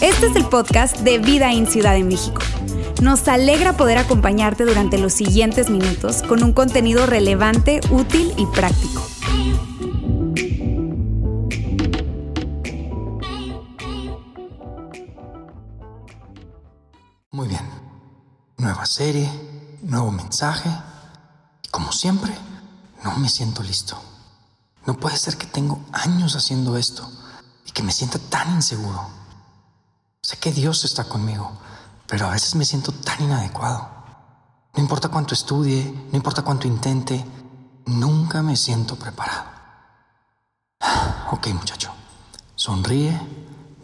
Este es el podcast de Vida en Ciudad de México. Nos alegra poder acompañarte durante los siguientes minutos con un contenido relevante, útil y práctico. Muy bien. Nueva serie, nuevo mensaje. Y como siempre, no me siento listo. No puede ser que tengo años haciendo esto y que me sienta tan inseguro. Sé que Dios está conmigo, pero a veces me siento tan inadecuado. No importa cuánto estudie, no importa cuánto intente, nunca me siento preparado. Ok, muchacho, sonríe,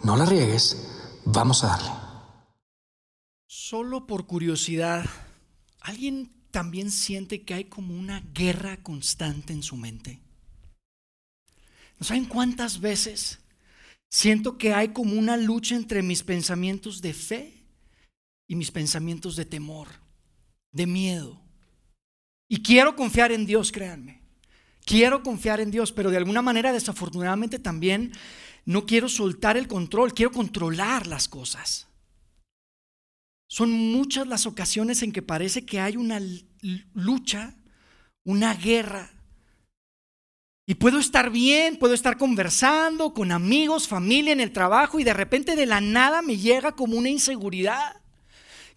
no la riegues, vamos a darle. Solo por curiosidad, ¿alguien también siente que hay como una guerra constante en su mente? ¿No saben cuántas veces siento que hay como una lucha entre mis pensamientos de fe y mis pensamientos de temor, de miedo? Y quiero confiar en Dios, créanme. Quiero confiar en Dios, pero de alguna manera desafortunadamente también no quiero soltar el control, quiero controlar las cosas. Son muchas las ocasiones en que parece que hay una lucha, una guerra. Y puedo estar bien, puedo estar conversando con amigos, familia en el trabajo y de repente de la nada me llega como una inseguridad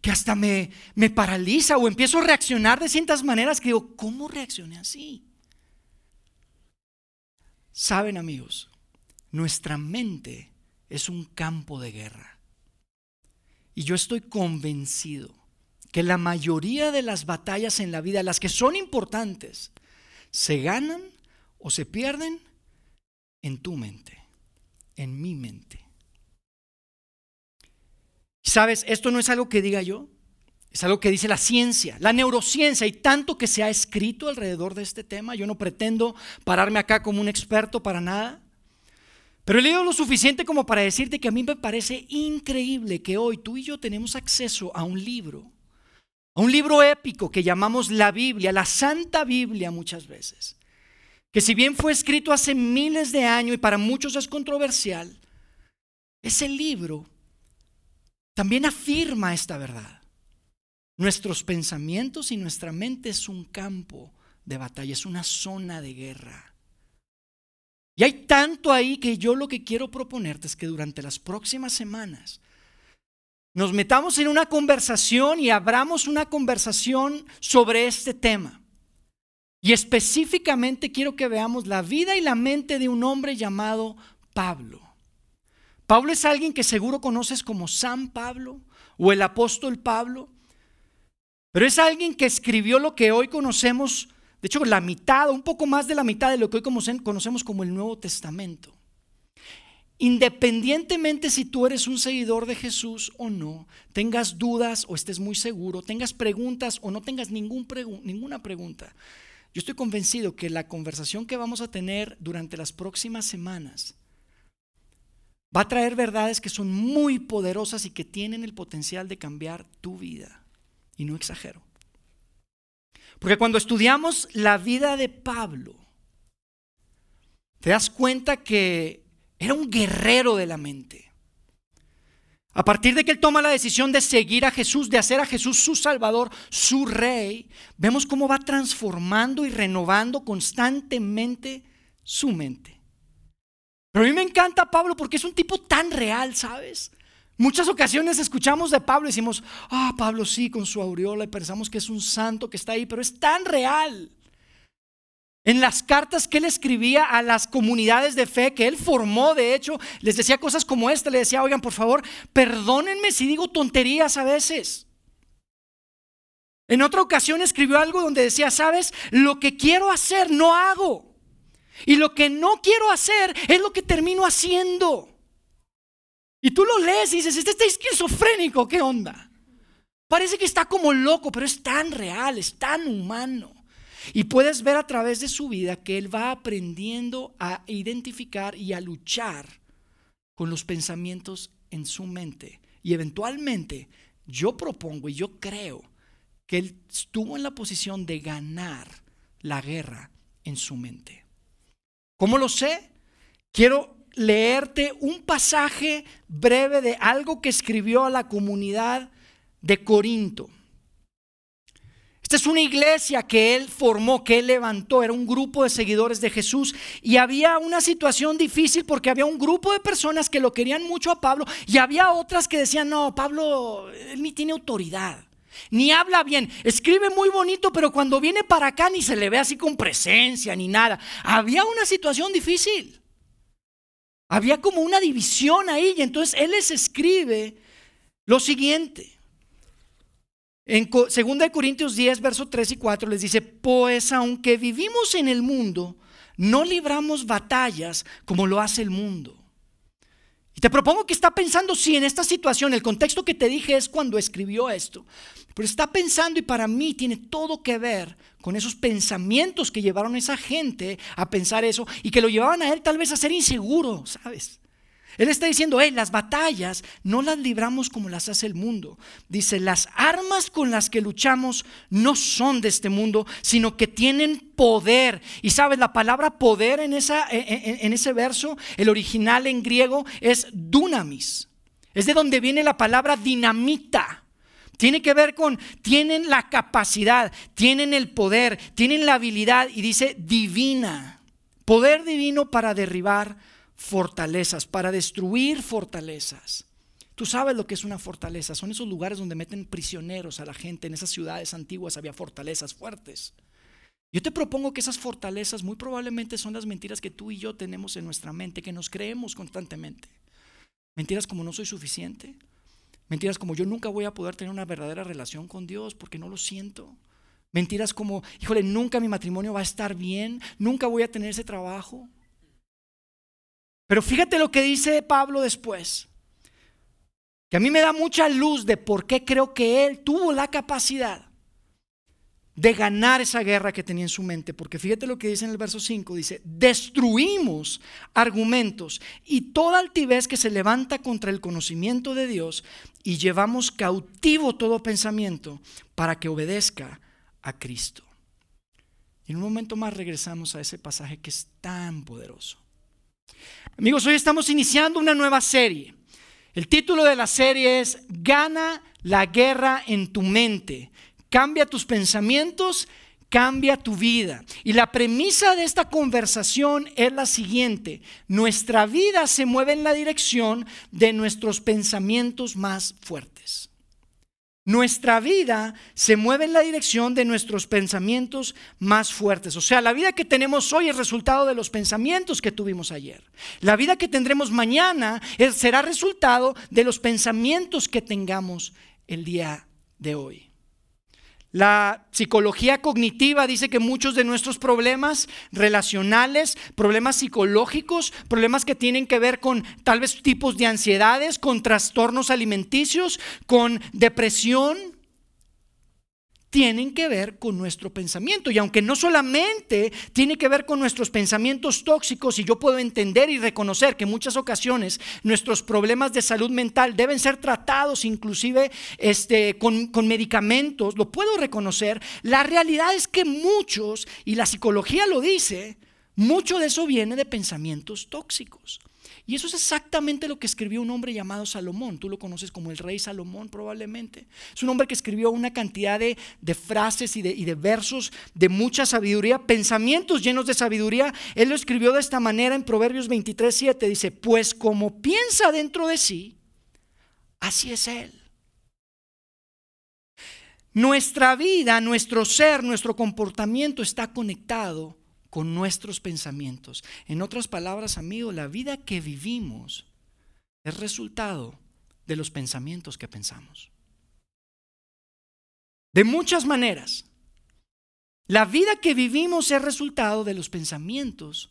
que hasta me, me paraliza o empiezo a reaccionar de ciertas maneras que digo, ¿cómo reaccioné así? Saben amigos, nuestra mente es un campo de guerra. Y yo estoy convencido que la mayoría de las batallas en la vida, las que son importantes, se ganan o se pierden en tu mente, en mi mente. ¿Sabes? Esto no es algo que diga yo, es algo que dice la ciencia, la neurociencia, y tanto que se ha escrito alrededor de este tema. Yo no pretendo pararme acá como un experto para nada. Pero he leído lo suficiente como para decirte que a mí me parece increíble que hoy tú y yo tenemos acceso a un libro, a un libro épico que llamamos la Biblia, la Santa Biblia muchas veces, que si bien fue escrito hace miles de años y para muchos es controversial, ese libro también afirma esta verdad. Nuestros pensamientos y nuestra mente es un campo de batalla, es una zona de guerra. Y hay tanto ahí que yo lo que quiero proponerte es que durante las próximas semanas nos metamos en una conversación y abramos una conversación sobre este tema. Y específicamente quiero que veamos la vida y la mente de un hombre llamado Pablo. Pablo es alguien que seguro conoces como San Pablo o el apóstol Pablo, pero es alguien que escribió lo que hoy conocemos de hecho, la mitad, un poco más de la mitad de lo que hoy conocemos como el Nuevo Testamento. Independientemente si tú eres un seguidor de Jesús o no, tengas dudas o estés muy seguro, tengas preguntas o no tengas ninguna pregunta, yo estoy convencido que la conversación que vamos a tener durante las próximas semanas va a traer verdades que son muy poderosas y que tienen el potencial de cambiar tu vida. Y no exagero. Porque cuando estudiamos la vida de Pablo, te das cuenta que era un guerrero de la mente. A partir de que él toma la decisión de seguir a Jesús, de hacer a Jesús su Salvador, su Rey, vemos cómo va transformando y renovando constantemente su mente. Pero a mí me encanta Pablo porque es un tipo tan real, ¿sabes? Muchas ocasiones escuchamos de Pablo y decimos, ah, Pablo sí, con su aureola y pensamos que es un santo que está ahí, pero es tan real. En las cartas que él escribía a las comunidades de fe que él formó, de hecho, les decía cosas como esta, le decía, oigan, por favor, perdónenme si digo tonterías a veces. En otra ocasión escribió algo donde decía, sabes, lo que quiero hacer no hago. Y lo que no quiero hacer es lo que termino haciendo. Y tú lo lees y dices, este está esquizofrénico, ¿qué onda? Parece que está como loco, pero es tan real, es tan humano. Y puedes ver a través de su vida que él va aprendiendo a identificar y a luchar con los pensamientos en su mente. Y eventualmente yo propongo y yo creo que él estuvo en la posición de ganar la guerra en su mente. ¿Cómo lo sé? quiero leerte un pasaje breve de algo que escribió a la comunidad de Corinto. Es una iglesia que él formó, que él levantó, era un grupo de seguidores de Jesús y había una situación difícil porque había un grupo de personas que lo querían mucho a Pablo y había otras que decían, no, Pablo, él ni tiene autoridad, ni habla bien, escribe muy bonito, pero cuando viene para acá ni se le ve así con presencia ni nada. Había una situación difícil. Había como una división ahí y entonces él les escribe lo siguiente. En 2 Corintios 10, versos 3 y 4 les dice, pues aunque vivimos en el mundo, no libramos batallas como lo hace el mundo. Y te propongo que está pensando si en esta situación, el contexto que te dije es cuando escribió esto, pero está pensando y para mí tiene todo que ver con esos pensamientos que llevaron a esa gente a pensar eso y que lo llevaban a él tal vez a ser inseguro, ¿sabes? Él está diciendo, hey, las batallas no las libramos como las hace el mundo. Dice, las armas con las que luchamos no son de este mundo, sino que tienen poder. Y sabes, la palabra poder en, esa, en, ese verso, el original en griego es dunamis. Es de donde viene la palabra dinamita. Tiene que ver con, tienen la capacidad, tienen el poder, tienen la habilidad y dice divina. Poder divino para derribar fortalezas, para destruir fortalezas. Tú sabes lo que es una fortaleza, son esos lugares donde meten prisioneros a la gente, en esas ciudades antiguas había fortalezas fuertes. Yo te propongo que esas fortalezas muy probablemente son las mentiras que tú y yo tenemos en nuestra mente, que nos creemos constantemente. Mentiras como no soy suficiente, mentiras como yo nunca voy a poder tener una verdadera relación con Dios porque no lo siento. Mentiras como, híjole, nunca mi matrimonio va a estar bien, nunca voy a tener ese trabajo, pero fíjate lo que dice Pablo después, que a mí me da mucha luz de por qué creo que él tuvo la capacidad de ganar esa guerra que tenía en su mente, porque fíjate lo que dice en el verso 5, dice, destruimos argumentos y toda altivez que se levanta contra el conocimiento de Dios y llevamos cautivo todo pensamiento para que obedezca a Cristo. Y en un momento más regresamos a ese pasaje que es tan poderoso. Amigos, hoy estamos iniciando una nueva serie. El título de la serie es Gana la guerra en tu mente. Cambia tus pensamientos, cambia tu vida. Y la premisa de esta conversación es la siguiente. Nuestra vida se mueve en la dirección de nuestros pensamientos más fuertes. Nuestra vida se mueve en la dirección de nuestros pensamientos más fuertes. O sea, la vida que tenemos hoy es resultado de los pensamientos que tuvimos ayer. La vida que tendremos mañana será resultado de los pensamientos que tengamos el día de hoy. La psicología cognitiva dice que muchos de nuestros problemas relacionales, problemas psicológicos, problemas que tienen que ver con tal vez tipos de ansiedades, con trastornos alimenticios, con depresión, tienen que ver con nuestro pensamiento. Y aunque no solamente tiene que ver con nuestros pensamientos tóxicos, y yo puedo entender y reconocer que en muchas ocasiones nuestros problemas de salud mental deben ser tratados inclusive este, con, con medicamentos, lo puedo reconocer, la realidad es que muchos, y la psicología lo dice, mucho de eso viene de pensamientos tóxicos. Y eso es exactamente lo que escribió un hombre llamado Salomón. Tú lo conoces como el rey Salomón probablemente. Es un hombre que escribió una cantidad de, frases y de, y de versos de mucha sabiduría, pensamientos llenos de sabiduría. Él lo escribió de esta manera en Proverbios 23, 7. Dice, pues como piensa dentro de sí, así es él. Nuestra vida, nuestro ser, nuestro comportamiento está conectado con nuestros pensamientos. En otras palabras, amigo, la vida que vivimos es resultado de los pensamientos que pensamos. De muchas maneras. La vida que vivimos es resultado de los pensamientos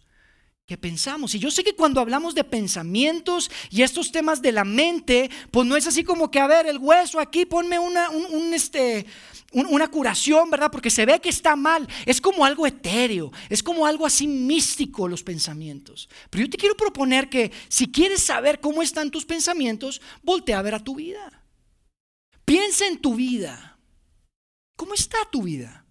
que pensamos. Y yo sé que cuando hablamos de pensamientos y estos temas de la mente, pues no es así como que, a ver, el hueso aquí, ponme una, un, este, una curación, ¿verdad? Porque se ve que está mal. Es como algo etéreo, es como algo así místico los pensamientos. Pero yo te quiero proponer que si quieres saber cómo están tus pensamientos, voltea a ver a tu vida. Piensa en tu vida. ¿Cómo está tu vida?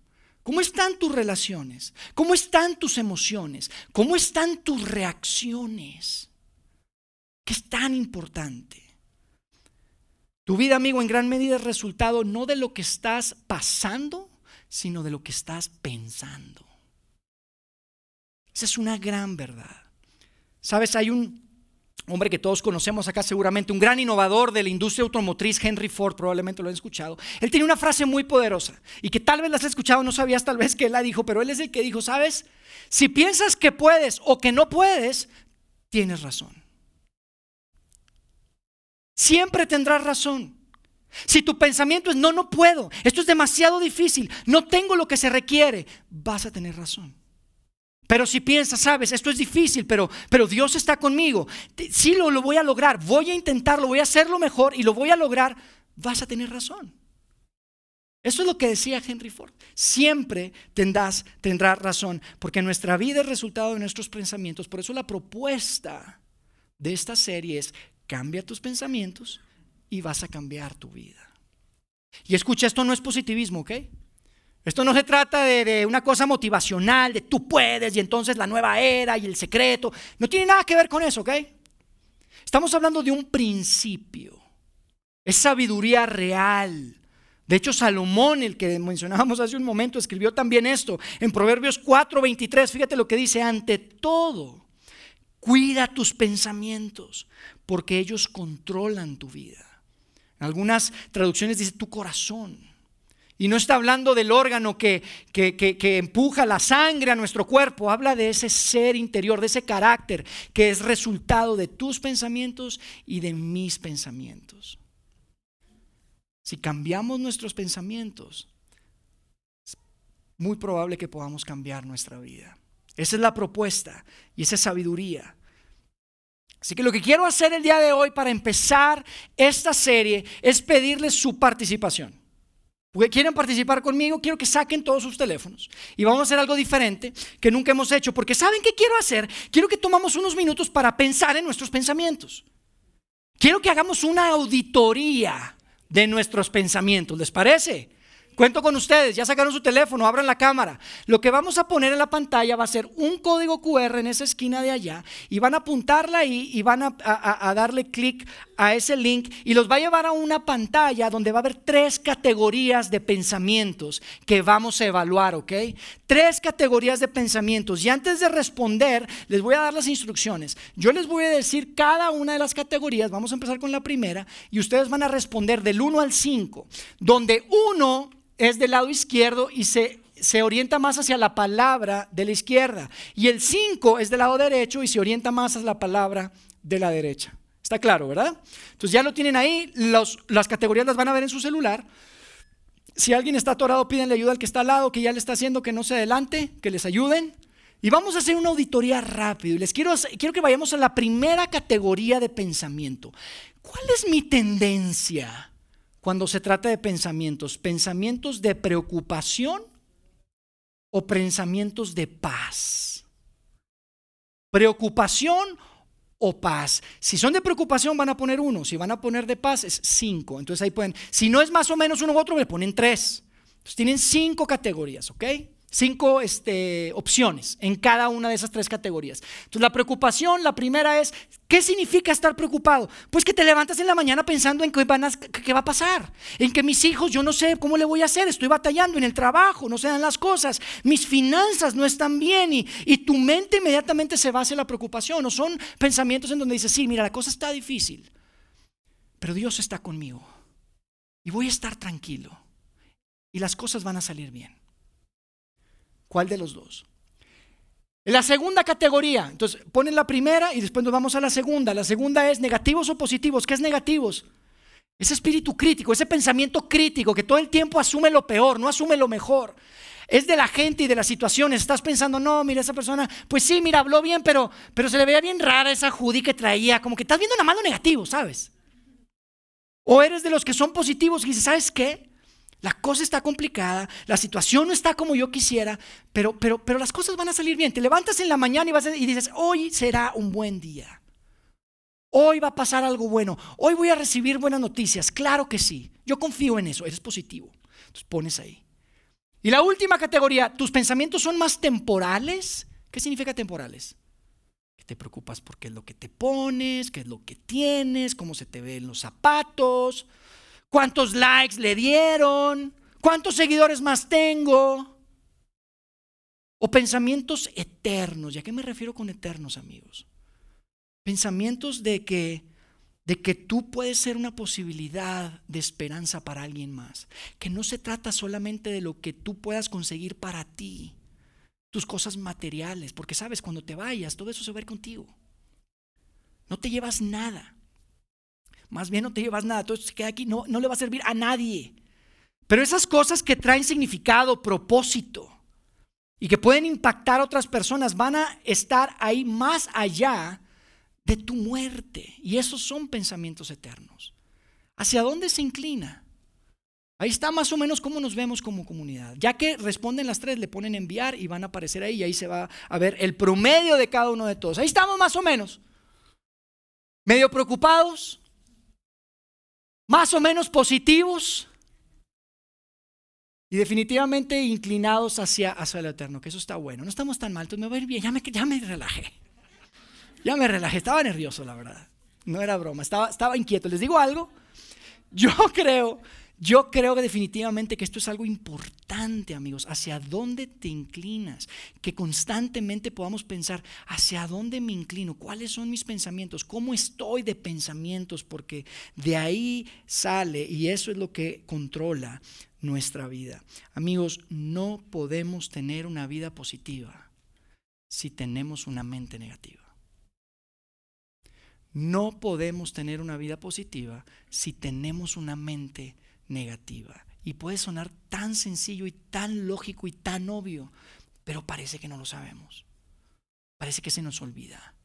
¿Cómo están tus relaciones? ¿Cómo están tus emociones? ¿Cómo están tus reacciones? ¿Qué es tan importante? Tu vida, amigo, en gran medida es resultado no de lo que estás pasando, sino de lo que estás pensando. Esa es una gran verdad. Sabes, hay un hombre que todos conocemos acá seguramente, un gran innovador de la industria automotriz, Henry Ford, probablemente lo han escuchado. Él tiene una frase muy poderosa y que tal vez la has escuchado, no sabías tal vez que él la dijo, pero él es el que dijo, sabes, si piensas que puedes o que no puedes, tienes razón. Siempre tendrás razón. Si tu pensamiento es, no, no puedo, esto es demasiado difícil, no tengo lo que se requiere, vas a tener razón. Pero si piensas, sabes, esto es difícil, pero, pero Dios está conmigo, sí lo, lo voy a lograr, voy a intentarlo, voy a hacerlo mejor y lo voy a lograr, vas a tener razón. Eso es lo que decía Henry Ford. Siempre tendrás, tendrás razón, porque nuestra vida es resultado de nuestros pensamientos. Por eso la propuesta de esta serie es Cambia tus pensamientos y vas a cambiar tu vida. Y escucha, esto no es positivismo, ¿ok? Esto no se trata de, una cosa motivacional, de tú puedes y entonces la nueva era y el secreto. No tiene nada que ver con eso, ¿ok? Estamos hablando de un principio. Es sabiduría real. De hecho, Salomón, el que mencionábamos hace un momento, escribió también esto en Proverbios 4:23. Fíjate lo que dice, ante todo, Cuida tus pensamientos, porque ellos controlan tu vida. En algunas traducciones dice tu corazón. Y no está hablando del órgano que, que, empuja la sangre a nuestro cuerpo, habla de ese ser interior, de ese carácter que es resultado de tus pensamientos y de mis pensamientos. Si cambiamos nuestros pensamientos, muy probable que podamos cambiar nuestra vida. Esa es la propuesta y esa es sabiduría. Así que lo que quiero hacer el día de hoy para empezar esta serie es pedirles su participación. Porque quieren participar conmigo, quiero que saquen todos sus teléfonos. Y vamos a hacer algo diferente que nunca hemos hecho. Porque ¿saben qué quiero hacer? Quiero que tomamos unos minutos para pensar en nuestros pensamientos. Quiero que hagamos una auditoría de nuestros pensamientos. ¿Les parece? Cuento con ustedes, ya sacaron su teléfono, abran la cámara. Lo que vamos a poner en la pantalla va a ser un código QR en esa esquina de allá y van a apuntarla ahí y van a, darle clic a ese link y los va a llevar a una pantalla donde va a haber tres categorías de pensamientos que vamos a evaluar, ¿ok? Tres categorías de pensamientos. Y antes de responder, les voy a dar las instrucciones. Yo les voy a decir cada una de las categorías, vamos a empezar con la primera y ustedes van a responder del 1 al 5, donde uno es del lado izquierdo y se, se orienta más hacia la palabra de la izquierda. Y el 5 es del lado derecho y se orienta más hacia la palabra de la derecha. Está claro, ¿verdad? Entonces ya lo tienen ahí, las categorías las van a ver en su celular. Si alguien está atorado, pídenle ayuda al que está al lado, que ya le está haciendo que no se adelante, que les ayuden. Y vamos a hacer una auditoría rápido. Y les quiero, quiero que vayamos a la primera categoría de pensamiento. ¿Cuál es mi tendencia? Cuando se trata de pensamientos? ¿Pensamientos de preocupación o pensamientos de paz? ¿Preocupación o paz? Si son de preocupación van a poner uno, si van a poner de paz es cinco. Entonces ahí pueden, si no es más o menos uno u otro, le ponen tres. Entonces tienen cinco categorías, ¿ok? Cinco este, opciones en cada una de esas tres categorías. Entonces, la preocupación, la primera es, ¿qué significa estar preocupado? Pues que te levantas en la mañana pensando en qué, va a pasar, en que mis hijos, yo no sé cómo le voy a hacer, estoy batallando en el trabajo, no se dan las cosas, mis finanzas no están bien y, y tu mente inmediatamente se basa en la preocupación. O son pensamientos en donde dices, sí, mira, la cosa está difícil, pero Dios está conmigo y voy a estar tranquilo y las cosas van a salir bien. ¿Cuál de los dos? La segunda categoría, entonces ponen la primera y después nos vamos a la segunda. La segunda es negativos o positivos. ¿Qué es negativos? Ese espíritu crítico, ese pensamiento crítico que todo el tiempo asume lo peor, no asume lo mejor. Es de la gente y de las situaciones. Estás pensando, no, mira, esa persona, pues sí, mira, habló bien, pero, pero se le veía bien rara esa Judy que traía. Como que estás viendo nada más lo negativo, ¿sabes? O eres de los que son positivos y dices, ¿sabes qué? La cosa está complicada, la situación no está como yo quisiera, pero, pero, pero las cosas van a salir bien. Te levantas en la mañana y, vas y dices, hoy será un buen día. Hoy va a pasar algo bueno. Hoy voy a recibir buenas noticias. Claro que sí. Yo confío en eso. Eres positivo. Entonces pones ahí. Y la última categoría, tus pensamientos son más temporales. ¿Qué significa temporales? Te preocupas por qué es lo que te pones, qué es lo que tienes, cómo se te ven los zapatos, cuántos likes le dieron, cuántos seguidores más tengo. O pensamientos eternos. ¿Y a qué me refiero con eternos, amigos? Pensamientos de que de que tú puedes ser una posibilidad de esperanza para alguien más. Que no se trata solamente de lo que tú puedas conseguir para ti, tus cosas materiales, porque sabes, cuando te vayas, todo eso se va a ver contigo. No te llevas nada. Más bien no te llevas nada, todo eso se queda aquí, no, no le va a servir a nadie. Pero esas cosas que traen significado, propósito, y que pueden impactar a otras personas, van a estar ahí más allá de tu muerte. Y esos son pensamientos eternos. ¿Hacia dónde se inclina? Ahí está más o menos cómo nos vemos como comunidad. Ya que responden las tres, le ponen enviar y van a aparecer ahí y ahí se va a ver el promedio de cada uno de todos. Ahí estamos más o menos. Medio preocupados, más o menos positivos y definitivamente inclinados hacia, hacia lo eterno, que eso está bueno. No estamos tan mal, entonces me voy a ir bien, ya me, ya me relajé. Ya me relajé, estaba nervioso, la verdad. No era broma, estaba, estaba inquieto. ¿Les digo algo? Yo creo, yo creo que definitivamente que esto es algo importante, amigos. Hacia dónde te inclinas. Que constantemente podamos pensar, ¿hacia dónde me inclino? ¿Cuáles son mis pensamientos? ¿Cómo estoy de pensamientos? Porque de ahí sale y eso es lo que controla nuestra vida. Amigos, no podemos tener una vida positiva si tenemos una mente negativa. No podemos tener una vida positiva si tenemos una mente negativa. Y puede sonar tan sencillo y tan lógico y tan obvio, pero parece que no lo sabemos. Parece que se nos olvida.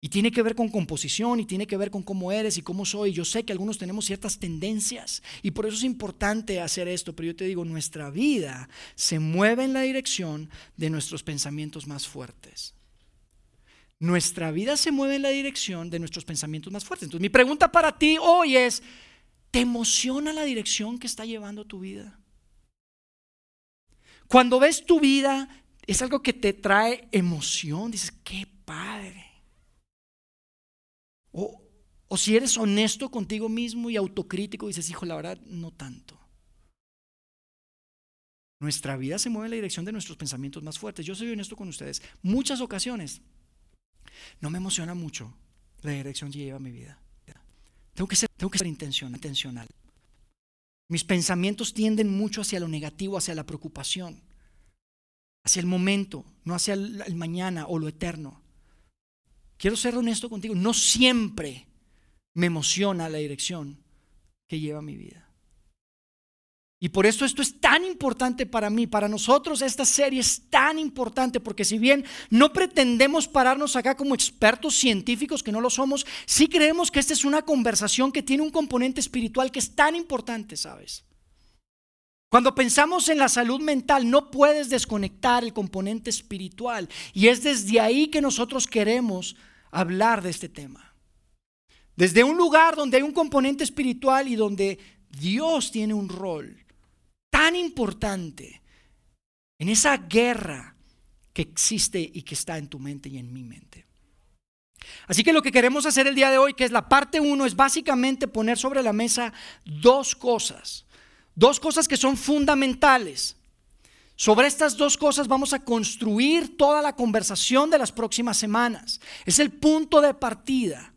Y tiene que ver con composición y tiene que ver con cómo eres y cómo soy. Yo sé que algunos tenemos ciertas tendencias y por eso es importante hacer esto, pero yo te digo, nuestra vida se mueve en la dirección de nuestros pensamientos más fuertes nuestra vida se mueve en la dirección de nuestros pensamientos más fuertes. Entonces mi pregunta para ti hoy es, ¿te emociona la dirección que está llevando tu vida? Cuando ves tu vida, es algo que te trae emoción, dices, qué padre. O, o si eres honesto contigo mismo y autocrítico, dices, hijo, la verdad, no tanto. Nuestra vida se mueve en la dirección de nuestros pensamientos más fuertes. Yo soy honesto con ustedes. Muchas ocasiones no me emociona mucho la dirección que lleva mi vida. Tengo que ser, tengo que ser intencional. Mis pensamientos tienden mucho hacia lo negativo, hacia la preocupación, hacia el momento, no hacia el mañana o lo eterno. Quiero ser honesto contigo, no siempre me emociona la dirección que lleva mi vida. Y por eso esto es tan importante para mí, para nosotros esta serie es tan importante, porque si bien no pretendemos pararnos acá como expertos científicos, que no lo somos, sí creemos que esta es una conversación que tiene un componente espiritual que es tan importante, ¿sabes? Cuando pensamos en la salud mental, no puedes desconectar el componente espiritual. Y es desde ahí que nosotros queremos hablar de este tema. Desde un lugar donde hay un componente espiritual y donde Dios tiene un rol tan importante en esa guerra que existe y que está en tu mente y en mi mente. Así que lo que queremos hacer el día de hoy, que es la parte uno, es básicamente poner sobre la mesa dos cosas. Dos cosas que son fundamentales. Sobre estas dos cosas vamos a construir toda la conversación de las próximas semanas. Es el punto de partida.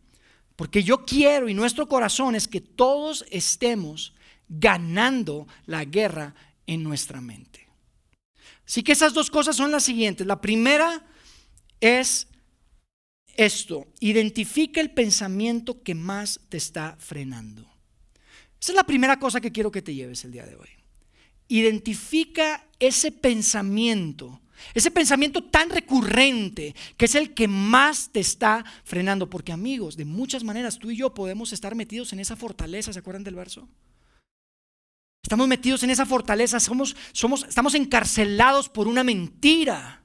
Porque yo quiero y nuestro corazón es que todos estemos ganando la guerra en nuestra mente. Así que esas dos cosas son las siguientes. La primera es esto, identifica el pensamiento que más te está frenando. Esa es la primera cosa que quiero que te lleves el día de hoy. Identifica ese pensamiento, ese pensamiento tan recurrente que es el que más te está frenando. Porque amigos, de muchas maneras tú y yo podemos estar metidos en esa fortaleza, ¿se acuerdan del verso? Estamos metidos en esa fortaleza, somos, somos, estamos encarcelados por una mentira.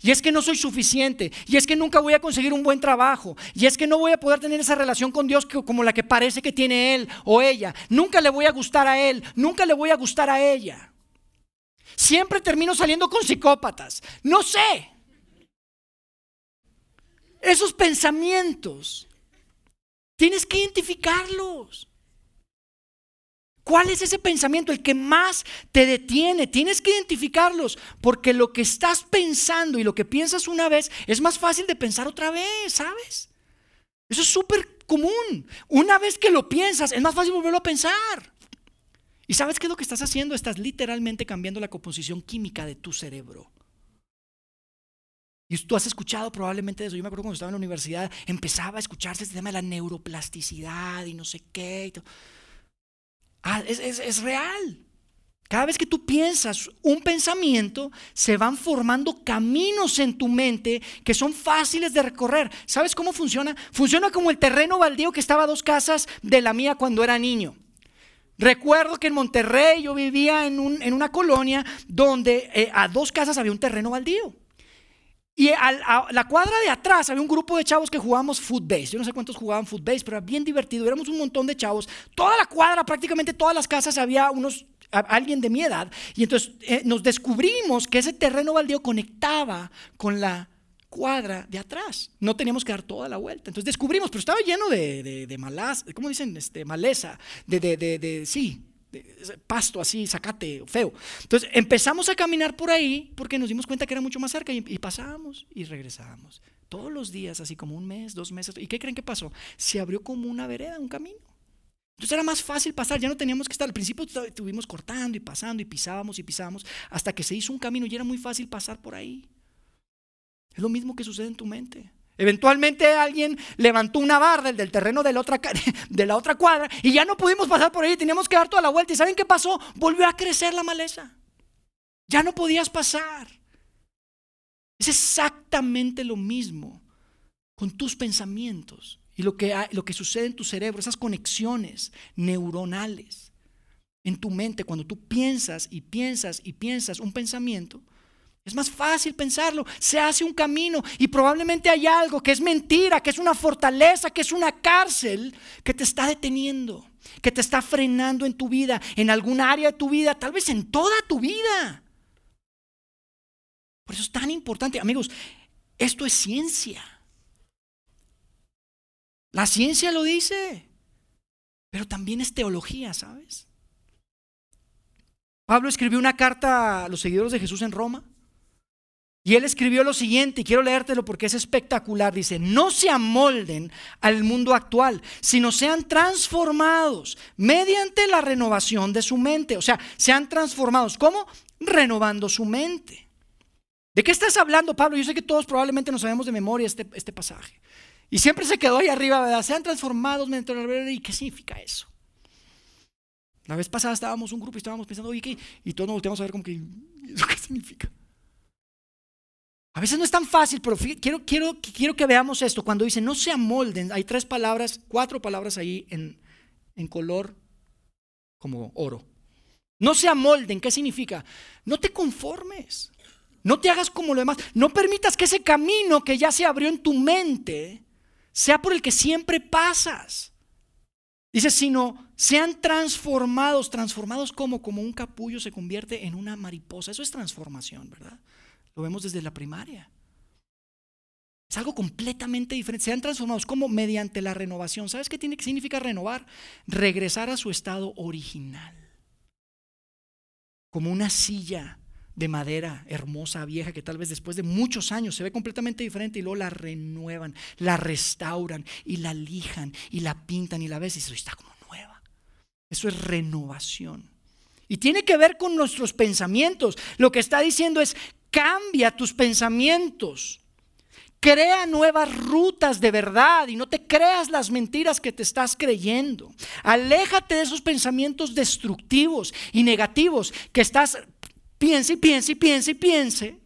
Y es que no soy suficiente. Y es que nunca voy a conseguir un buen trabajo. Y es que no voy a poder tener esa relación con Dios como la que parece que tiene él o ella. Nunca le voy a gustar a él. Nunca le voy a gustar a ella. Siempre termino saliendo con psicópatas. No sé. Esos pensamientos. Tienes que identificarlos. ¿Cuál es ese pensamiento? El que más te detiene. Tienes que identificarlos porque lo que estás pensando y lo que piensas una vez es más fácil de pensar otra vez, ¿sabes? Eso es súper común. Una vez que lo piensas, es más fácil volverlo a pensar. ¿Y sabes qué es lo que estás haciendo? Estás literalmente cambiando la composición química de tu cerebro. Y tú has escuchado probablemente eso. Yo me acuerdo cuando estaba en la universidad, empezaba a escucharse este tema de la neuroplasticidad y no sé qué. Ah, es, real. Cada vez que tú piensas un pensamiento, se van formando caminos en tu mente que son fáciles de recorrer. ¿Sabes cómo funciona? Funciona como el terreno baldío que estaba a dos casas de la mía cuando era niño. Recuerdo que en Monterrey yo vivía en, una colonia donde eh, a dos casas había un terreno baldío. Y a, la cuadra de atrás había un grupo de chavos que jugábamos footbase. Yo no sé cuántos jugaban footbase, pero era bien divertido. Éramos un montón de chavos. Toda la cuadra, prácticamente todas las casas, había unos alguien de mi edad. Y entonces eh, nos descubrimos que ese terreno baldío conectaba con la cuadra de atrás. No teníamos que dar toda la vuelta. Entonces descubrimos, pero estaba lleno de, de, de malas, ¿cómo dicen? Este, maleza, de, de, de sí, pasto así, sacate, feo. Entonces empezamos a caminar por ahí porque nos dimos cuenta que era mucho más cerca y, pasábamos y regresábamos. Todos los días, así como un mes, dos meses. ¿Y qué creen que pasó? Se abrió como una vereda, un camino. Entonces era más fácil pasar, ya no teníamos que estar. Al principio estuvimos cortando y pasando y pisábamos y pisábamos hasta que se hizo un camino y era muy fácil pasar por ahí. Es lo mismo que sucede en tu mente. Eventualmente alguien levantó una barra del terreno de la, otra, cuadra y ya no pudimos pasar por ahí, teníamos que dar toda la vuelta. ¿Y saben qué pasó? Volvió a crecer la maleza. Ya no podías pasar. Es exactamente lo mismo con tus pensamientos y lo que, lo que sucede en tu cerebro, esas conexiones neuronales en tu mente cuando tú piensas y piensas y piensas un pensamiento es más fácil pensarlo. Se hace un camino y probablemente hay algo que es mentira, que es una fortaleza, que es una cárcel que te está deteniendo, que te está frenando en tu vida, en algún área de tu vida, tal vez en toda tu vida. Por eso es tan importante, amigos, esto es ciencia. La ciencia lo dice, pero también es teología, ¿sabes? Pablo escribió una carta a los seguidores de Jesús en Roma y él escribió lo siguiente, y quiero leértelo porque es espectacular. Dice, no se amolden al mundo actual, sino sean transformados mediante la renovación de su mente. O sea, sean transformados. ¿Cómo? Renovando su mente. ¿De qué estás hablando, Pablo? Yo sé que todos probablemente no sabemos de memoria este, este pasaje. Y siempre se quedó ahí arriba, ¿verdad? Sean transformados mediante la ¿Y qué significa eso? La vez pasada estábamos un grupo y estábamos pensando, oye, ¿qué? Y todos nos volteamos a ver como que, ¿eso qué significa? A veces no es tan fácil, pero quiero, quiero, quiero que veamos esto. Cuando dice no se amolden, hay tres palabras, cuatro palabras ahí en, en color como oro. No se amolden, ¿qué significa? No te conformes, no te hagas como lo demás, no permitas que ese camino que ya se abrió en tu mente sea por el que siempre pasas. Dice, sino sean transformados, transformados como, como un capullo se convierte en una mariposa. Eso es transformación, ¿verdad? Lo vemos desde la primaria. Es algo completamente diferente. Sean transformados como mediante la renovación. ¿Sabes qué tiene que significa renovar? Regresar a su estado original. Como una silla de madera hermosa, vieja, que tal vez después de muchos años se ve completamente diferente y luego la renuevan, la restauran y la lijan y la pintan y la ves y eso está como nueva. Eso es renovación. Y tiene que ver con nuestros pensamientos. Lo que está diciendo es, Cambia tus pensamientos. Crea nuevas rutas de verdad y no te creas las mentiras que te estás creyendo. Aléjate de esos pensamientos destructivos y negativos que estás piense y piense y piense y piense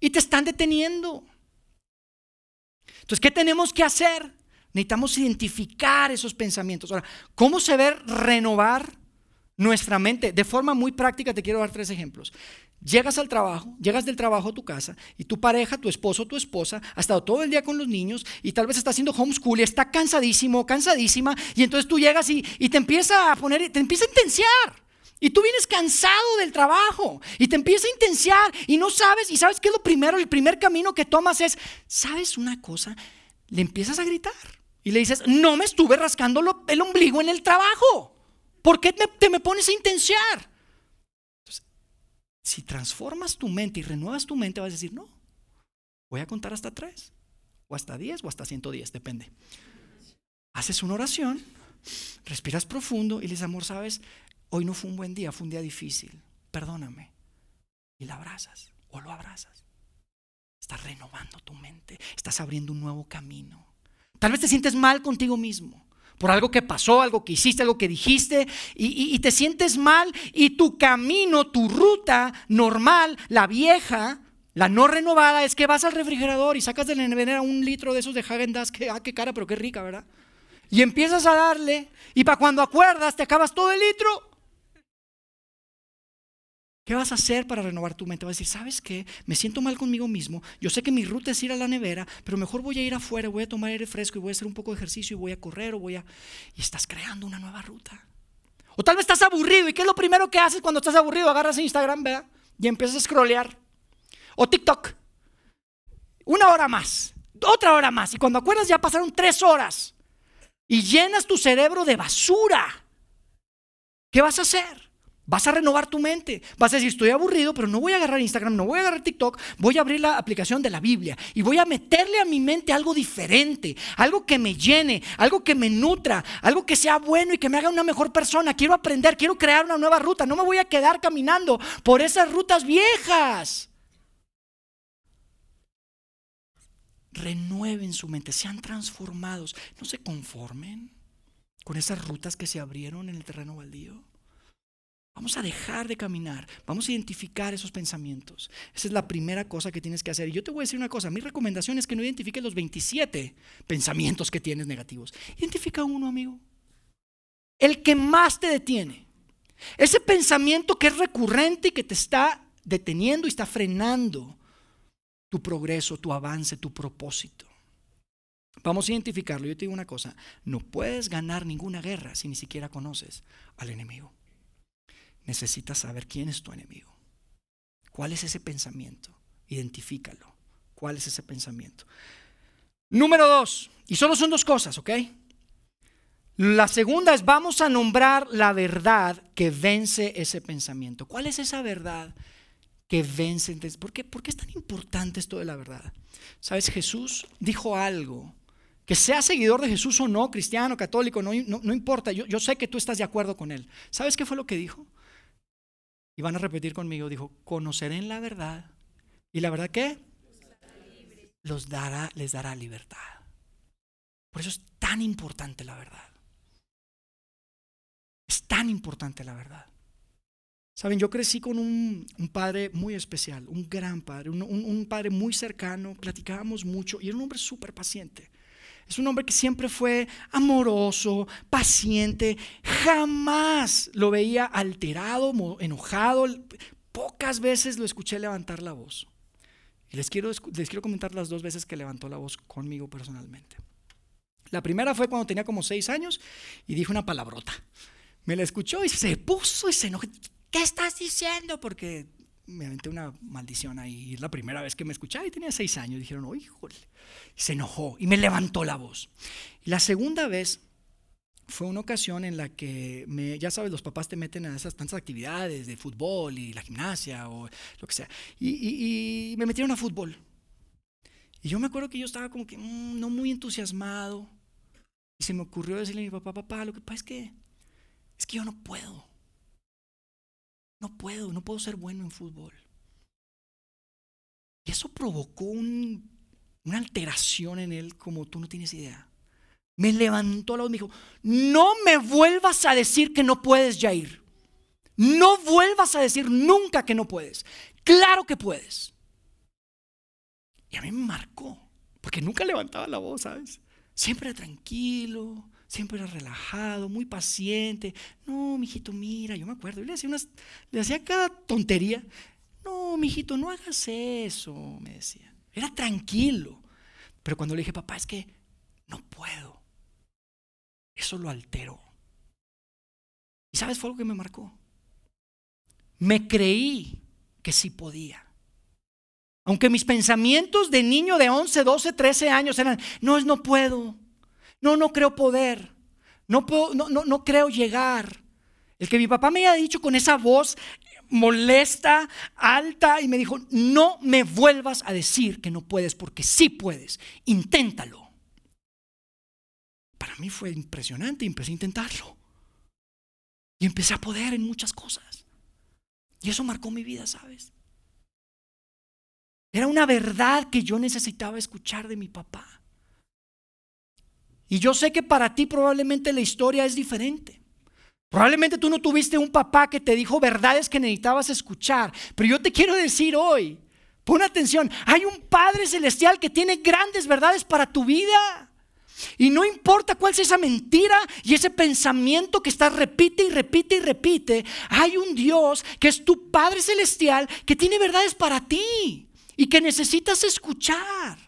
y te están deteniendo. Entonces, ¿qué tenemos que hacer? Necesitamos identificar esos pensamientos. Ahora, ¿cómo se ve renovar nuestra mente, de forma muy práctica, te quiero dar tres ejemplos. Llegas al trabajo, llegas del trabajo a tu casa y tu pareja, tu esposo, tu esposa, ha estado todo el día con los niños y tal vez está haciendo homeschool y está cansadísimo, cansadísima y entonces tú llegas y, te empieza a poner, te empieza a intensiar. Y tú vienes cansado del trabajo y te empieza a intensiar y no sabes, y sabes que lo primero, el primer camino que tomas es, ¿sabes una cosa? Le empiezas a gritar y le dices, no me estuve rascando el ombligo en el trabajo. ¿Por qué te me pones a intensiar? Si transformas tu mente y renuevas tu mente, vas a decir, no, voy a contar hasta tres, o hasta diez, o hasta 110, depende. Haces una oración, respiras profundo y le dices, amor, sabes, hoy no fue un buen día, fue un día difícil, perdóname. Y la abrazas o lo abrazas. Estás renovando tu mente, estás abriendo un nuevo camino. Tal vez te sientes mal contigo mismo por algo que pasó, algo que hiciste, algo que dijiste, y, te sientes mal y tu camino, tu ruta normal, la vieja, la no renovada, es que vas al refrigerador y sacas de la nevera un litro de esos de Hagen que, ah, qué cara, pero qué rica, ¿verdad? Y empiezas a darle, y para cuando acuerdas, te acabas todo el litro ¿Qué vas a hacer para renovar tu mente? Vas a decir, ¿sabes qué? Me siento mal conmigo mismo. Yo sé que mi ruta es ir a la nevera, pero mejor voy a ir afuera, voy a tomar aire fresco y voy a hacer un poco de ejercicio y voy a correr o voy a... Y estás creando una nueva ruta. O tal vez estás aburrido y ¿qué es lo primero que haces cuando estás aburrido? Agarras Instagram, ¿verdad? Y empiezas a scrollear. O TikTok. Una hora más. Otra hora más. Y cuando acuerdas ya pasaron tres horas. Y llenas tu cerebro de basura. ¿Qué vas a hacer? Vas a renovar tu mente. Vas a decir, estoy aburrido, pero no voy a agarrar Instagram, no voy a agarrar TikTok, voy a abrir la aplicación de la Biblia y voy a meterle a mi mente algo diferente, algo que me llene, algo que me nutra, algo que sea bueno y que me haga una mejor persona. Quiero aprender, quiero crear una nueva ruta. No me voy a quedar caminando por esas rutas viejas. Renueven su mente, sean transformados, no se conformen con esas rutas que se abrieron en el terreno baldío. Vamos a dejar de caminar, vamos a identificar esos pensamientos. Esa es la primera cosa que tienes que hacer. Y yo te voy a decir una cosa, mi recomendación es que no identifiques los 27 pensamientos que tienes negativos. Identifica uno, amigo. El que más te detiene. Ese pensamiento que es recurrente y que te está deteniendo y está frenando tu progreso, tu avance, tu propósito. Vamos a identificarlo. Yo te digo una cosa, no puedes ganar ninguna guerra si ni siquiera conoces al enemigo necesitas saber quién es tu enemigo. ¿Cuál es ese pensamiento? Identifícalo. ¿Cuál es ese pensamiento? Número dos, y solo son dos cosas, ¿ok? La segunda es vamos a nombrar la verdad que vence ese pensamiento. ¿Cuál es esa verdad que vence? ¿Por qué, ¿Por qué es tan importante esto de la verdad? Sabes, Jesús dijo algo que sea seguidor de Jesús o no, cristiano, católico, no, no, importa, yo, yo, sé que tú estás de acuerdo con él. ¿Sabes qué fue lo que dijo? Y van a repetir conmigo, dijo, conoceré en la verdad. ¿Y la verdad qué? Los dará, les dará libertad. Por eso es tan importante la verdad. Es tan importante la verdad. Saben, yo crecí con un, padre muy especial, un gran padre, un, un padre muy cercano, platicábamos mucho y era un hombre súper paciente. Es un hombre que siempre fue amoroso, paciente, jamás lo veía alterado, enojado. Pocas veces lo escuché levantar la voz. Y les quiero, les quiero comentar las dos veces que levantó la voz conmigo personalmente. La primera fue cuando tenía como seis años y dijo una palabrota. Me la escuchó y se puso y se enojó. ¿Qué estás diciendo? Porque me aventé una maldición ahí. La primera vez que me escuchaba y tenía seis años. Dijeron, oh, híjole. Se enojó y me levantó la voz. Y la segunda vez fue una ocasión en la que, me, ya sabes, los papás te meten a esas tantas actividades de fútbol y la gimnasia o lo que sea. Y, me metieron a fútbol. Y yo me acuerdo que yo estaba como que mm, no muy entusiasmado. Y se me ocurrió decirle a mi papá, papá, lo que pasa es que, es que yo no puedo. No puedo, no puedo ser bueno en fútbol. Y eso provocó una alteración en él como tú no tienes idea. Me levantó la voz y me dijo, no me vuelvas a decir que no puedes, Jair. No vuelvas a decir nunca que no puedes. Claro que puedes. Y a mí me marcó, porque nunca levantaba la voz, ¿sabes? Siempre tranquilo, Siempre era relajado, muy paciente. No, mijito, mira, yo me acuerdo. le hacía, unas, le hacía cada tontería. No, mijito, no hagas eso, me decía. Era tranquilo. Pero cuando le dije, papá, es que no puedo. Eso lo alteró. ¿Y sabes? Fue algo que me marcó. Me creí que sí podía. Aunque mis pensamientos de niño de 11, 12, 13 años eran, no no puedo, no, no creo poder, no, puedo, no, no, no creo llegar. El que mi papá me haya dicho con esa voz molesta, alta, y me dijo, no me vuelvas a decir que no puedes, porque sí puedes, inténtalo. Para mí fue impresionante, empecé a intentarlo. Y empecé a poder en muchas cosas. Y eso marcó mi vida, ¿sabes? Era una verdad que yo necesitaba escuchar de mi papá. Y yo sé que para ti probablemente la historia es diferente. Probablemente tú no tuviste un papá que te dijo verdades que necesitabas escuchar, pero yo te quiero decir hoy, pon atención, hay un Padre Celestial que tiene grandes verdades para tu vida. Y no importa cuál sea esa mentira y ese pensamiento que estás repite y repite y repite, hay un Dios que es tu Padre Celestial que tiene verdades para ti y que necesitas escuchar.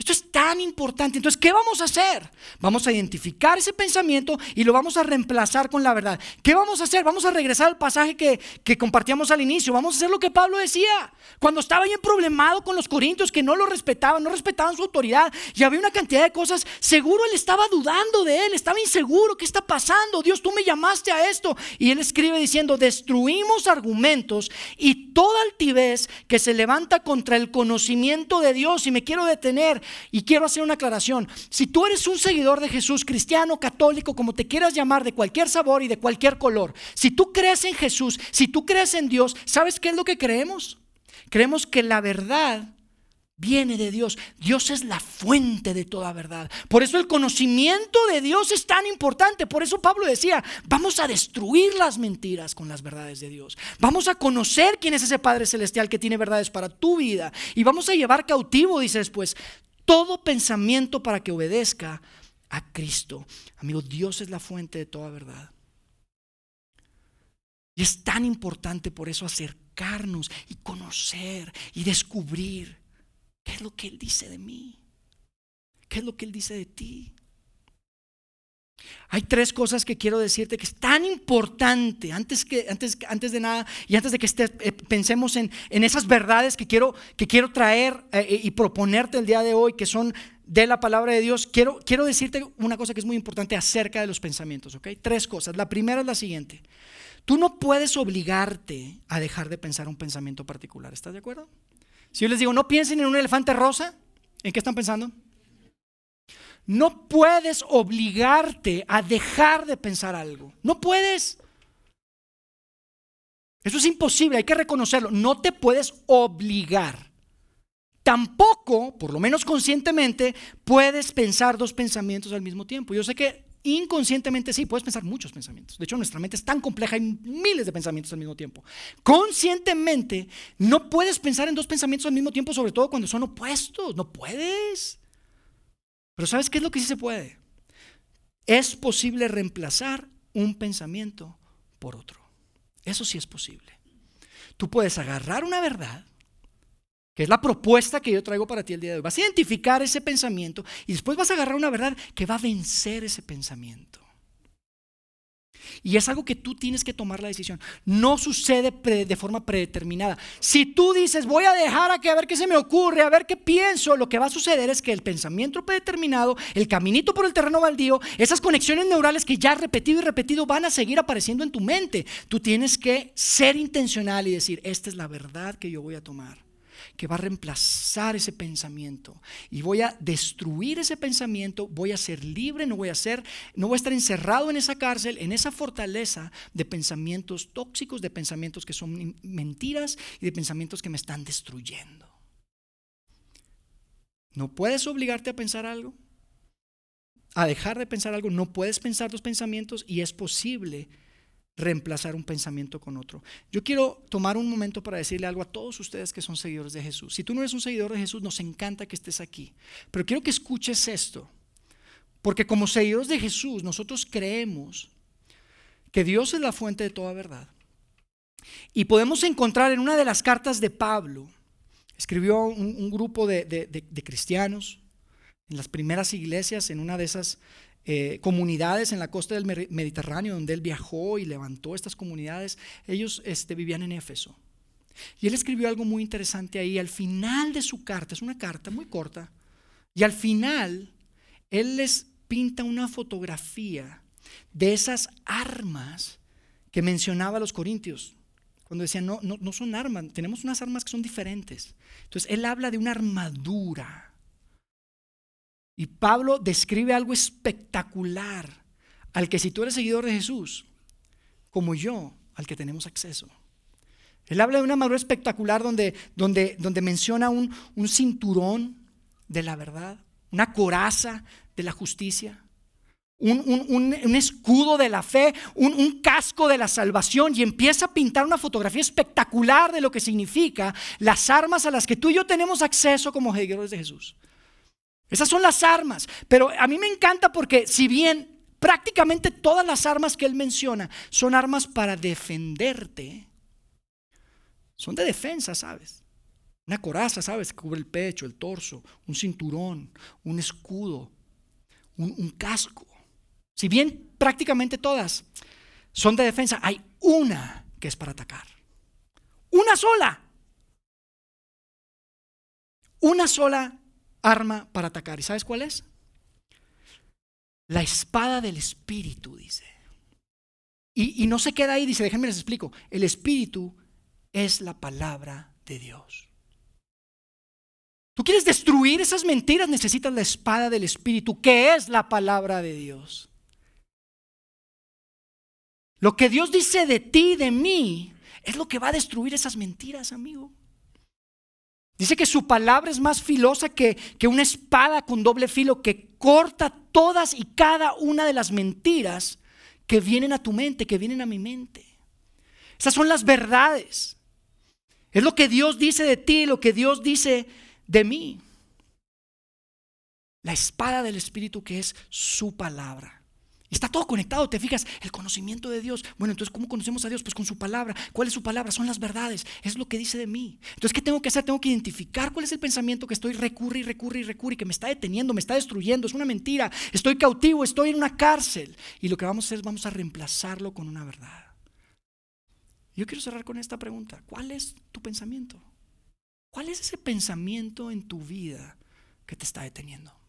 Esto es tan importante. Entonces, ¿qué vamos a hacer? Vamos a identificar ese pensamiento y lo vamos a reemplazar con la verdad. ¿Qué vamos a hacer? Vamos a regresar al pasaje que, que compartíamos al inicio. Vamos a hacer lo que Pablo decía. Cuando estaba bien problemado con los corintios que no lo respetaban, no respetaban su autoridad y había una cantidad de cosas, seguro él estaba dudando de él, estaba inseguro. ¿Qué está pasando? Dios, tú me llamaste a esto. Y él escribe diciendo, destruimos argumentos y toda altivez que se levanta contra el conocimiento de Dios. Y me quiero detener y quiero hacer una aclaración. Si tú eres un seguidor de Jesús, cristiano, católico, como te quieras llamar, de cualquier sabor y de cualquier color, si tú crees en Jesús, si tú crees en Dios, ¿sabes qué es lo que creemos? Creemos que la verdad viene de Dios. Dios es la fuente de toda verdad. Por eso el conocimiento de Dios es tan importante. Por eso Pablo decía, vamos a destruir las mentiras con las verdades de Dios. Vamos a conocer quién es ese Padre Celestial que tiene verdades para tu vida. Y vamos a llevar cautivo, dice después, todo pensamiento para que obedezca a Cristo. Amigo, Dios es la fuente de toda verdad. Y es tan importante por eso acercarnos y conocer y descubrir qué es lo que Él dice de mí, qué es lo que Él dice de ti. Hay tres cosas que quiero decirte que es tan importante antes, que, antes, antes de nada y antes de que esté, eh, pensemos en, en, esas verdades que quiero, que quiero traer eh, eh, y proponerte el día de hoy, que son de la palabra de Dios. Quiero, quiero decirte una cosa que es muy importante acerca de los pensamientos, ¿ok? Tres cosas. La primera es la siguiente. Tú no puedes obligarte a dejar de pensar un pensamiento particular. ¿Estás de acuerdo? Si yo les digo, no piensen en un elefante rosa, ¿en qué están pensando? No puedes obligarte a dejar de pensar algo. No puedes. Eso es imposible, hay que reconocerlo. No te puedes obligar. Tampoco, por lo menos conscientemente, puedes pensar dos pensamientos al mismo tiempo. Yo sé que inconscientemente sí, puedes pensar muchos pensamientos. De hecho, nuestra mente es tan compleja, hay miles de pensamientos al mismo tiempo. Conscientemente, no puedes pensar en dos pensamientos al mismo tiempo, sobre todo cuando son opuestos. No puedes. Pero ¿sabes qué es lo que sí se puede? Es posible reemplazar un pensamiento por otro. Eso sí es posible. Tú puedes agarrar una verdad, que es la propuesta que yo traigo para ti el día de hoy. Vas a identificar ese pensamiento y después vas a agarrar una verdad que va a vencer ese pensamiento. Y es algo que tú tienes que tomar la decisión. No sucede de forma predeterminada. Si tú dices, voy a dejar a que a ver qué se me ocurre, a ver qué pienso, lo que va a suceder es que el pensamiento predeterminado, el caminito por el terreno baldío, esas conexiones neurales que ya has repetido y repetido van a seguir apareciendo en tu mente. Tú tienes que ser intencional y decir, esta es la verdad que yo voy a tomar que va a reemplazar ese pensamiento. Y voy a destruir ese pensamiento, voy a ser libre, no voy a ser no voy a estar encerrado en esa cárcel, en esa fortaleza de pensamientos tóxicos, de pensamientos que son mentiras y de pensamientos que me están destruyendo. No puedes obligarte a pensar algo, a dejar de pensar algo, no puedes pensar dos pensamientos y es posible reemplazar un pensamiento con otro. Yo quiero tomar un momento para decirle algo a todos ustedes que son seguidores de Jesús. Si tú no eres un seguidor de Jesús, nos encanta que estés aquí. Pero quiero que escuches esto, Porque como seguidores de Jesús, nosotros creemos que Dios es la fuente de toda verdad. Y podemos encontrar en una de las cartas de Pablo, escribió un, grupo de, cristianos en las primeras iglesias, en una de esas eh, comunidades en la costa del Mediterráneo, donde él viajó y levantó estas comunidades, ellos este, vivían en Éfeso. Y él escribió algo muy interesante ahí, al final de su carta, es una carta muy corta, y al final él les pinta una fotografía de esas armas que mencionaba los corintios. Cuando decían, no, no, no son armas, tenemos unas armas que son diferentes. Entonces, él habla de una armadura. Y Pablo describe algo espectacular al que si tú eres seguidor de Jesús, como yo, al que tenemos acceso. Él habla de una armadura espectacular donde, donde, donde menciona un, un cinturón de la verdad, una coraza de la justicia, un, escudo de la fe, un, casco de la salvación y empieza a pintar una fotografía espectacular de lo que significa las armas a las que tú y yo tenemos acceso como seguidores de Jesús. Esas son las armas, pero a mí me encanta porque si bien prácticamente todas las armas que él menciona son armas para defenderte, son de defensa, ¿sabes? Una coraza, ¿sabes? Que cubre el pecho, el torso, un cinturón, un escudo, un casco. Si bien prácticamente todas son de defensa, hay una que es para atacar. Una sola. Una sola arma para atacar. ¿Y sabes cuál es? La espada del Espíritu, dice. Y, no se queda ahí, dice, déjenme les explico. El Espíritu es la palabra de Dios. Tú quieres destruir esas mentiras, necesitas la espada del Espíritu, que es la palabra de Dios. Lo que Dios dice de ti, de mí, es lo que va a destruir esas mentiras, amigo. Dice que su palabra es más filosa que, que, una espada con doble filo que corta todas y cada una de las mentiras que vienen a tu mente, que vienen a mi mente. Esas son las verdades. Es lo que Dios dice de ti, lo que Dios dice de mí. La espada del Espíritu que es su palabra. Está todo conectado, te fijas, el conocimiento de Dios. Bueno, entonces, ¿cómo conocemos a Dios? Pues con su palabra. ¿Cuál es su palabra? Son las verdades. Es lo que dice de mí. Entonces, ¿qué tengo que hacer? Tengo que identificar cuál es el pensamiento que estoy recurre y recurre y recurre y que me está deteniendo, me está destruyendo. Es una mentira. Estoy cautivo, estoy en una cárcel. Y lo que vamos a hacer es vamos a reemplazarlo con una verdad. Yo quiero cerrar con esta pregunta. ¿Cuál es tu pensamiento? ¿Cuál es ese pensamiento en tu vida que te está deteniendo?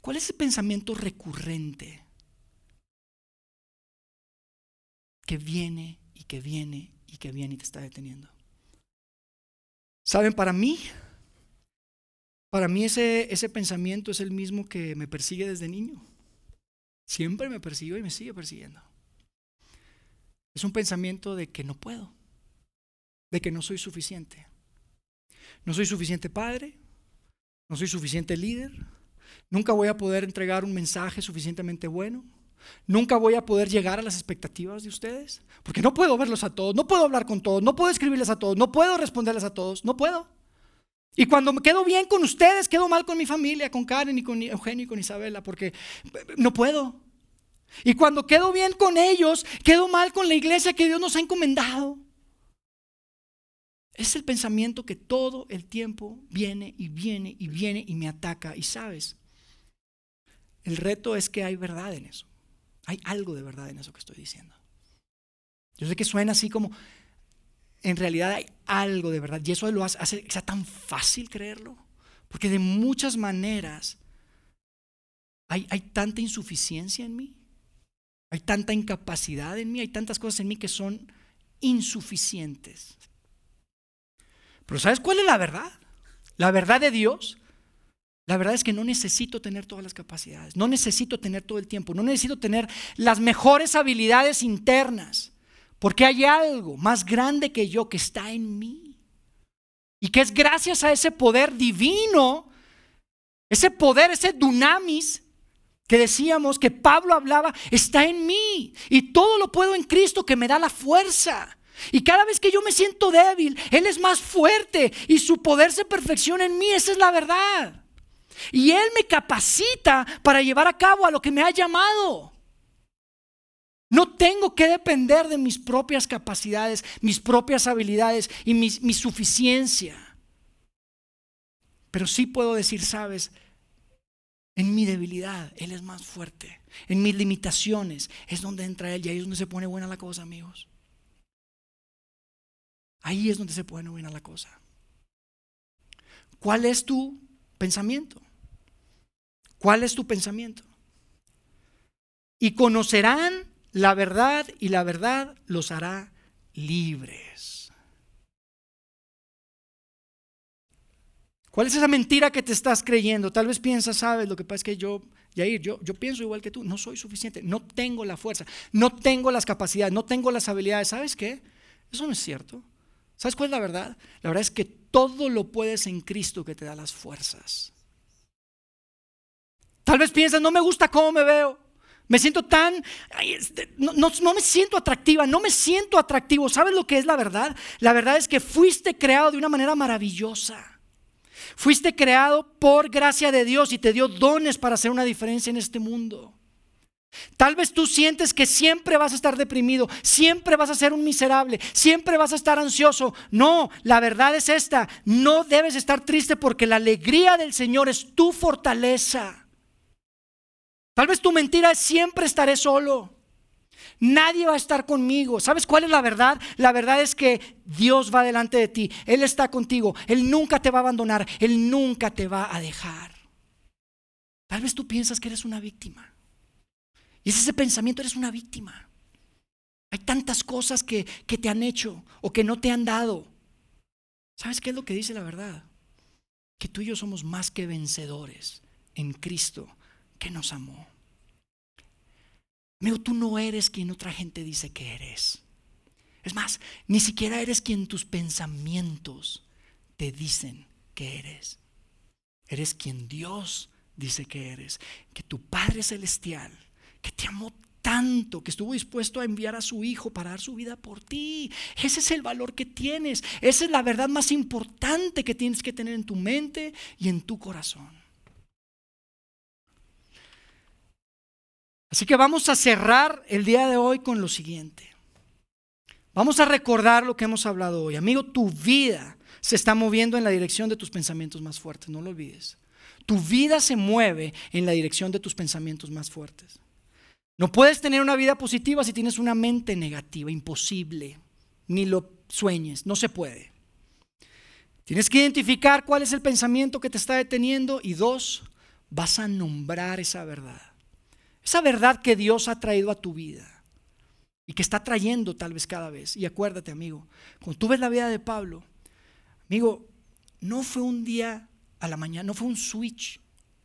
¿Cuál es el pensamiento recurrente que viene y que viene y que viene y te está deteniendo? ¿Saben? Para mí, para mí ese, ese pensamiento es el mismo que me persigue desde niño. Siempre me persiguió y me sigue persiguiendo. Es un pensamiento de que no puedo, de que no soy suficiente. No soy suficiente padre, no soy suficiente líder, Nunca voy a poder entregar un mensaje suficientemente bueno. Nunca voy a poder llegar a las expectativas de ustedes. Porque no puedo verlos a todos, no puedo hablar con todos, no puedo escribirles a todos, no puedo responderles a todos, no puedo. Y cuando me quedo bien con ustedes, quedo mal con mi familia, con Karen y con Eugenio y con Isabela, porque no puedo. Y cuando quedo bien con ellos, quedo mal con la iglesia que Dios nos ha encomendado. Es el pensamiento que todo el tiempo viene y viene y viene y me ataca. Y sabes, el reto es que hay verdad en eso. Hay algo de verdad en eso que estoy diciendo. Yo sé que suena así como, en realidad hay algo de verdad. Y eso lo hace, tan fácil creerlo. Porque de muchas maneras hay, hay tanta insuficiencia en mí. Hay tanta incapacidad en mí. Hay tantas cosas en mí que son insuficientes. Pero ¿sabes cuál es la verdad? La verdad de Dios la verdad es que no necesito tener todas las capacidades, no necesito tener todo el tiempo, no necesito tener las mejores habilidades internas, porque hay algo más grande que yo que está en mí. Y que es gracias a ese poder divino, ese poder, ese dunamis que decíamos que Pablo hablaba, está en mí. Y todo lo puedo en Cristo que me da la fuerza. Y cada vez que yo me siento débil, Él es más fuerte y su poder se perfecciona en mí. Esa es la verdad. Y Él me capacita para llevar a cabo a lo que me ha llamado. No tengo que depender de mis propias capacidades, mis propias habilidades y mi, mi suficiencia. Pero sí puedo decir, sabes, en mi debilidad, Él es más fuerte. En mis limitaciones es donde entra Él y ahí es donde se pone buena la cosa, amigos. Ahí es donde se pone buena la cosa. ¿Cuál es tu pensamiento? ¿Cuál es tu pensamiento? Y conocerán la verdad y la verdad los hará libres. ¿Cuál es esa mentira que te estás creyendo? Tal vez piensas, sabes, lo que pasa es que yo, Yair, yo, yo pienso igual que tú, no soy suficiente, no tengo la fuerza, no tengo las capacidades, no tengo las habilidades. ¿Sabes qué? Eso no es cierto. ¿Sabes cuál es la verdad? La verdad es que todo lo puedes en Cristo que te da las fuerzas. Tal vez piensas, no me gusta cómo me veo. Me siento tan, este, no, no, me siento atractiva, no me siento atractivo. ¿Sabes lo que es la verdad? La verdad es que fuiste creado de una manera maravillosa. Fuiste creado por gracia de Dios y te dio dones para hacer una diferencia en este mundo. Tal vez tú sientes que siempre vas a estar deprimido, siempre vas a ser un miserable, siempre vas a estar ansioso. No, la verdad es esta, no debes estar triste porque la alegría del Señor es tu fortaleza. Tal vez tu mentira es siempre estaré solo. Nadie va a estar conmigo. ¿Sabes cuál es la verdad? La verdad es que Dios va delante de ti. Él está contigo. Él nunca te va a abandonar. Él nunca te va a dejar. Tal vez tú piensas que eres una víctima. Y es ese pensamiento, eres una víctima. Hay tantas cosas que, que te han hecho o que no te han dado. ¿Sabes qué es lo que dice la verdad? Que tú y yo somos más que vencedores en Cristo que nos amó. Amigo, tú no eres quien otra gente dice que eres. Es más, ni siquiera eres quien tus pensamientos te dicen que eres. Eres quien Dios dice que eres. Que tu Padre Celestial que te amó tanto, que estuvo dispuesto a enviar a su Hijo para dar su vida por ti. Ese es el valor que tienes. Esa es la verdad más importante que tienes que tener en tu mente y en tu corazón. Así que vamos a cerrar el día de hoy con lo siguiente. Vamos a recordar lo que hemos hablado hoy. Amigo, tu vida se está moviendo en la dirección de tus pensamientos más fuertes, no lo olvides. Tu vida se mueve en la dirección de tus pensamientos más fuertes. No puedes tener una vida positiva si tienes una mente negativa, imposible. Ni lo sueñes, no se puede. Tienes que identificar cuál es el pensamiento que te está deteniendo y dos, vas a nombrar esa verdad. Esa verdad que Dios ha traído a tu vida y que está trayendo tal vez cada vez. Y acuérdate, amigo, cuando tú ves la vida de Pablo, amigo, no fue un día a la mañana, no fue un switch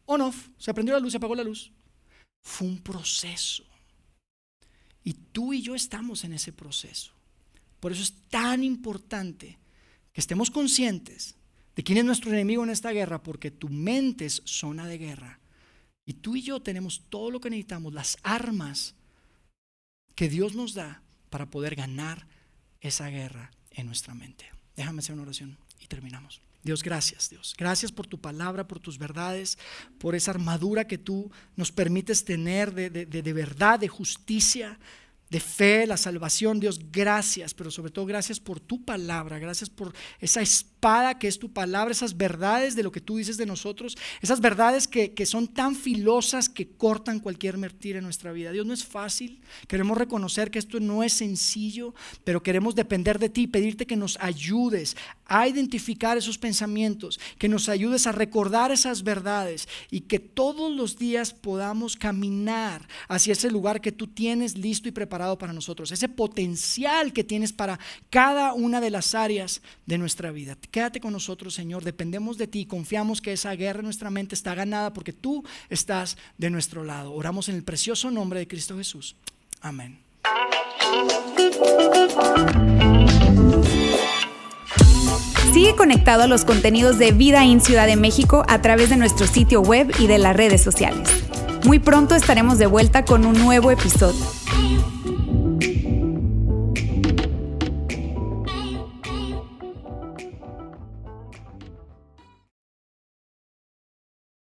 on off, se prendió la luz, se apagó la luz. Fue un proceso. Y tú y yo estamos en ese proceso. Por eso es tan importante que estemos conscientes de quién es nuestro enemigo en esta guerra, porque tu mente es zona de guerra. Y tú y yo tenemos todo lo que necesitamos, las armas que Dios nos da para poder ganar esa guerra en nuestra mente. Déjame hacer una oración y terminamos. Dios, gracias, Dios. Gracias por tu palabra, por tus verdades, por esa armadura que tú nos permites tener de, de verdad, de justicia, de fe, la salvación. Dios, gracias, pero sobre todo gracias por tu palabra, gracias por esa espada que es tu palabra, esas verdades de lo que tú dices de nosotros, esas verdades que, que son tan filosas que cortan cualquier mentira en nuestra vida. Dios, no es fácil, queremos reconocer que esto no es sencillo, pero queremos depender de ti pedirte que nos ayudes a identificar esos pensamientos, que nos ayudes a recordar esas verdades y que todos los días podamos caminar hacia ese lugar que tú tienes listo y preparado para nosotros, ese potencial que tienes para cada una de las áreas de nuestra vida. Quédate con nosotros, Señor, dependemos de ti, confiamos que esa guerra en nuestra mente está ganada porque tú estás de nuestro lado. Oramos en el precioso nombre de Cristo Jesús. Amén. Sigue conectado a los contenidos de Vida en Ciudad de México a través de nuestro sitio web y de las redes sociales. Muy pronto estaremos de vuelta con un nuevo episodio.